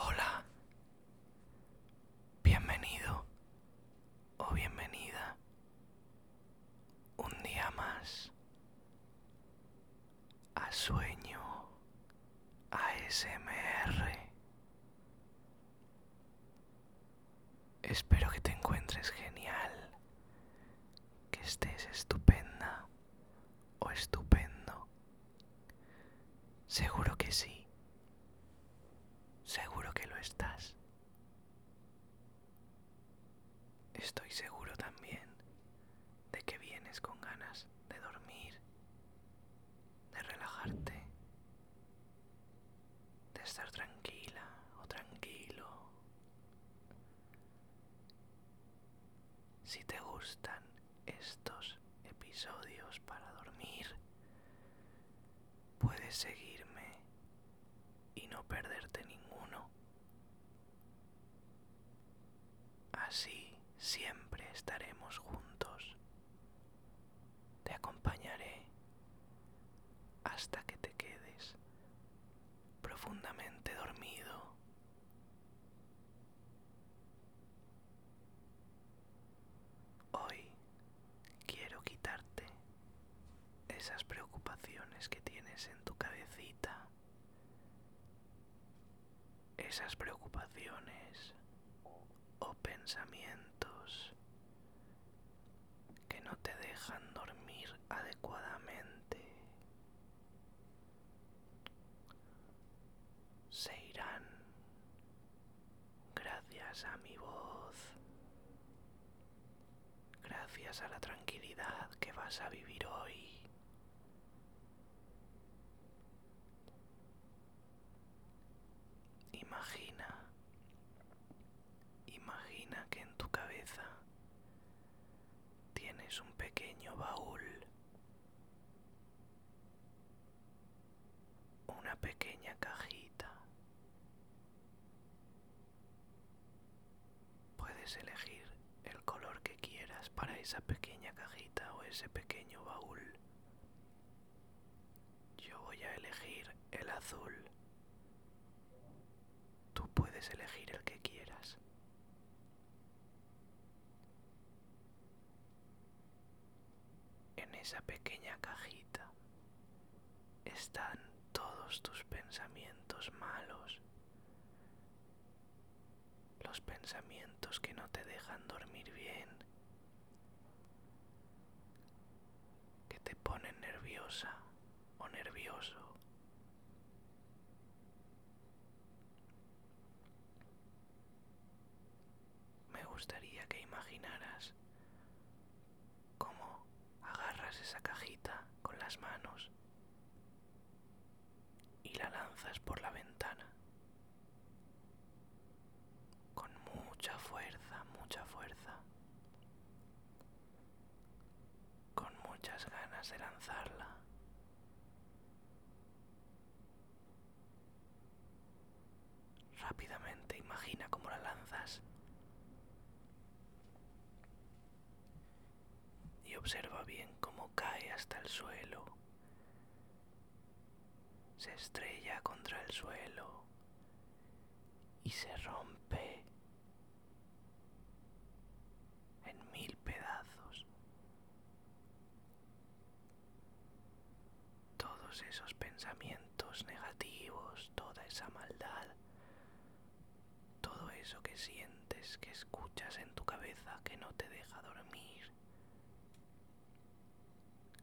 Hola. Bienvenido o bienvenida. Un día más a sueño ASMR. Espero que te encuentres genial, que estés estupenda o estupendo. Seguro que sí. Seguro que lo estás. Estoy seguro también de que vienes con ganas de dormir, de relajarte, de estar tranquila o tranquilo. Si te gustan estos episodios para dormir, puedes seguirme y no perderte ninguno. Así siempre estaremos juntos. Te acompañaré hasta que preocupaciones que tienes en tu cabecita, esas preocupaciones o pensamientos que no te dejan dormir adecuadamente. Se irán gracias a mi voz, gracias a la tranquilidad que vas a vivir hoy. Imagina, imagina que en tu cabeza tienes un pequeño baúl, una pequeña cajita. Puedes elegir el color que quieras para esa pequeña cajita o ese pequeño baúl. Yo voy a elegir el azul. Puedes elegir el que quieras. En esa pequeña cajita están todos tus pensamientos malos, los pensamientos que no te dejan dormir bien, que te ponen nerviosa o nervioso. Me gustaría que imaginaras cómo agarras esa cajita con las manos y la lanzas por la ventana. Con mucha fuerza, mucha fuerza. Con muchas ganas de lanzarla. Rápidamente imagina cómo la lanzas. Y observa cae hasta el suelo. Se estrella contra el suelo y se rompe en mil pedazos. Todos esos pensamientos negativos, toda esa maldad, todo eso que sientes, que escuchas en tu cabeza, que no te deja dormir,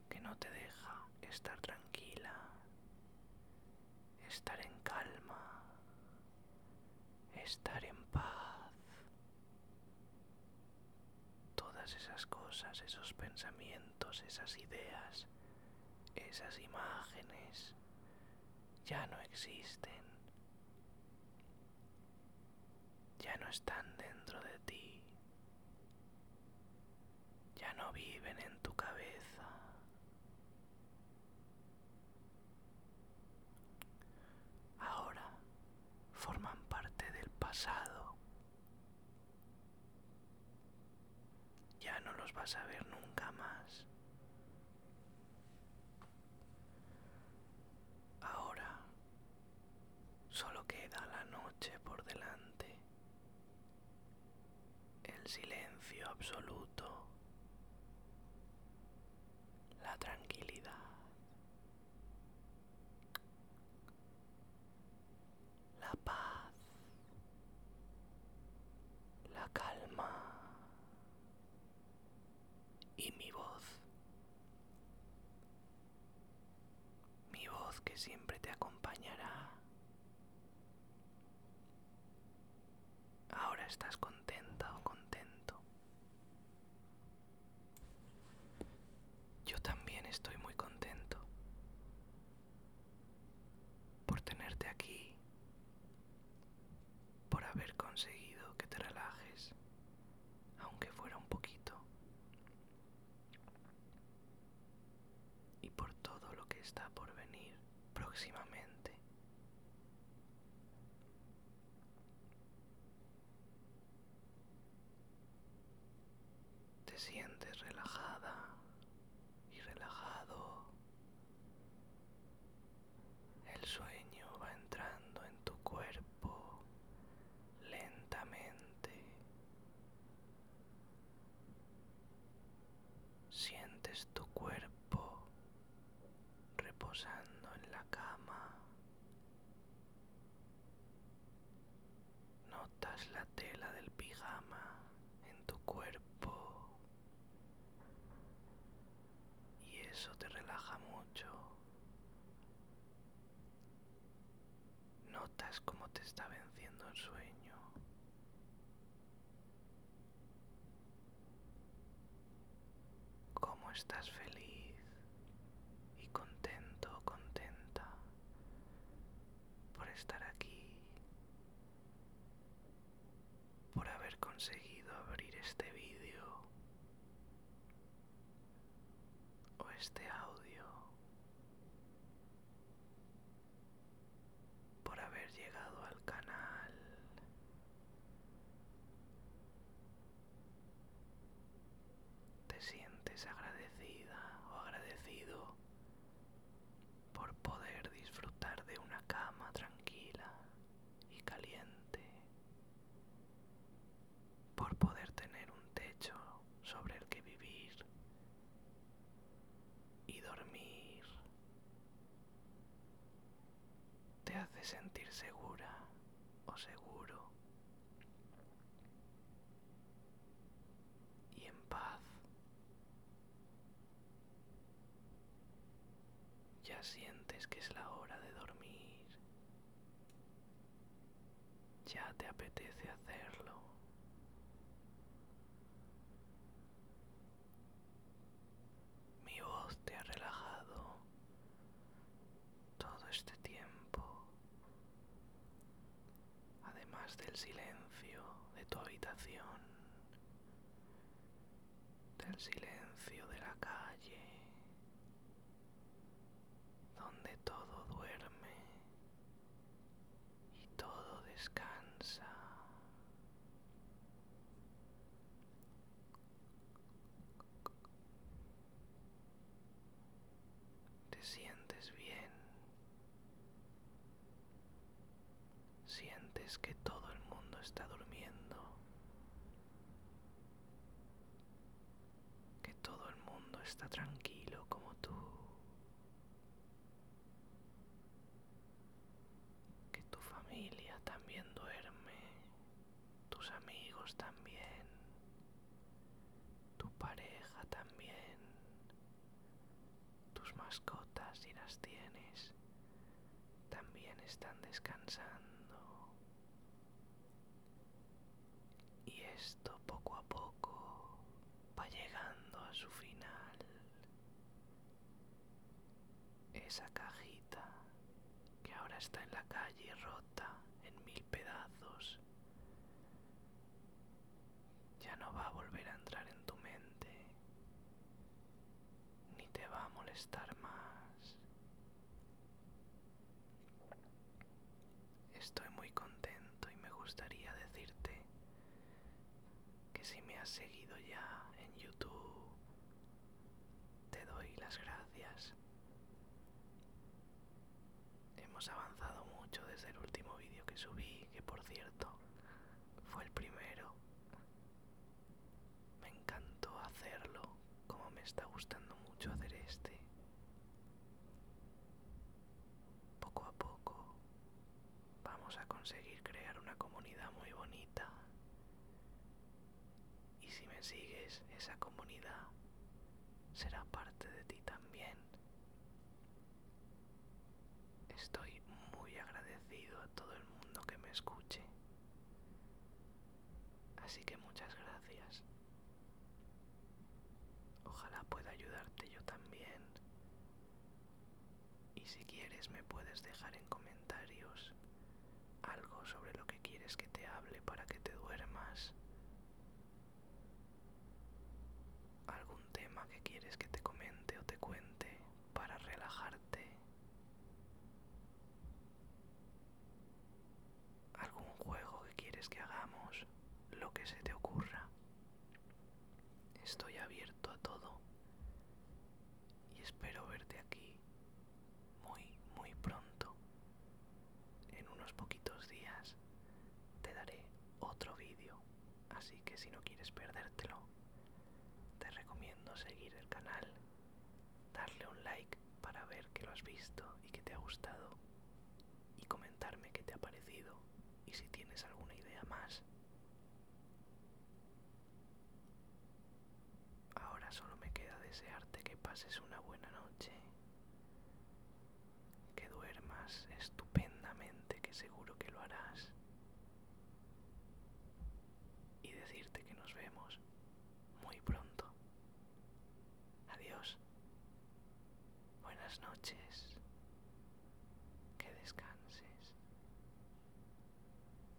que te deja estar tranquila, estar en calma, estar en paz. Todas esas cosas, esos pensamientos, esas ideas, esas imágenes ya no existen. Ya no están dentro de ti. Ya no viven en tu cabeza. pasado. Ya no los vas a ver nunca más. Ahora solo queda la noche por delante, el silencio absoluto y mi voz. Mi voz que siempre te acompañará. Ahora estás contenta o contento. Yo también estoy muy contento por tenerte aquí, por haber conseguido que te relajes, aunque fuera un poquito, y por todo lo que está por venir próximamente. Te sientes relajada y relajado. El sueño va entrando en tu cuerpo lentamente. Sientes tu cuerpo reposando en la cama. Notas la tela del pijama en tu cuerpo y eso te relaja mucho. Notas cómo te está venciendo el sueño. Cómo estás feliz y contento contenta por estar aquí, por haber conseguido abrir este vídeo o este audio, por haber llegado al canal. Te sientes agradecida o agradecido por poder disfrutar de una cama tranquila y caliente, por poder tener un techo sobre el que vivir y dormir. Te hace sentir segura o seguro y en paz. Ya sientes que es la hora de dormir. Ya te apetece hacerlo. Mi voz te ha relajado todo este tiempo. Además del silencio de tu habitación, del silencio de la calle, donde todo duerme y todo descansa. Te sientes bien. Que todo el mundo está durmiendo. Que todo el mundo está tranquilo como tú. Que tu familia también duerme. Tus amigos también. Tu pareja también. Tus mascotas si las tienes también están descansando. Y esto poco a poco va llegando a su final. Esa cajita que ahora está en la calle rota en mil pedazos ya no va a volver a entrar en tu mente ni te va a molestar más. has seguido ya en YouTube, te doy las gracias. Hemos avanzado mucho desde el último vídeo que subí, que por cierto fue el primero. Me encantó hacerlo, como me está gustando será parte de ti también. Estoy muy agradecido a todo el mundo que me escuche. Así que muchas gracias. Ojalá pueda ayudarte yo también. Y si quieres me puedes dejar en comentarios algo sobre lo que quieres que te hable para que te duermas. Algún tema que quieres que te comente o te cuente para relajarte. Algún juego que quieres que hagamos, lo que se te ocurra. Estoy abierto a todo y espero verte aquí muy, muy pronto. En unos poquitos días te daré otro vídeo, así que si no quieres perdértelo, te recomiendo seguir el canal, darle un like para ver que lo has visto y que te ha gustado y comentarme qué te ha parecido y si tienes alguna idea más. Ahora solo me queda desearte que pases una buena noche, que duermas estupendamente, Buenas noches.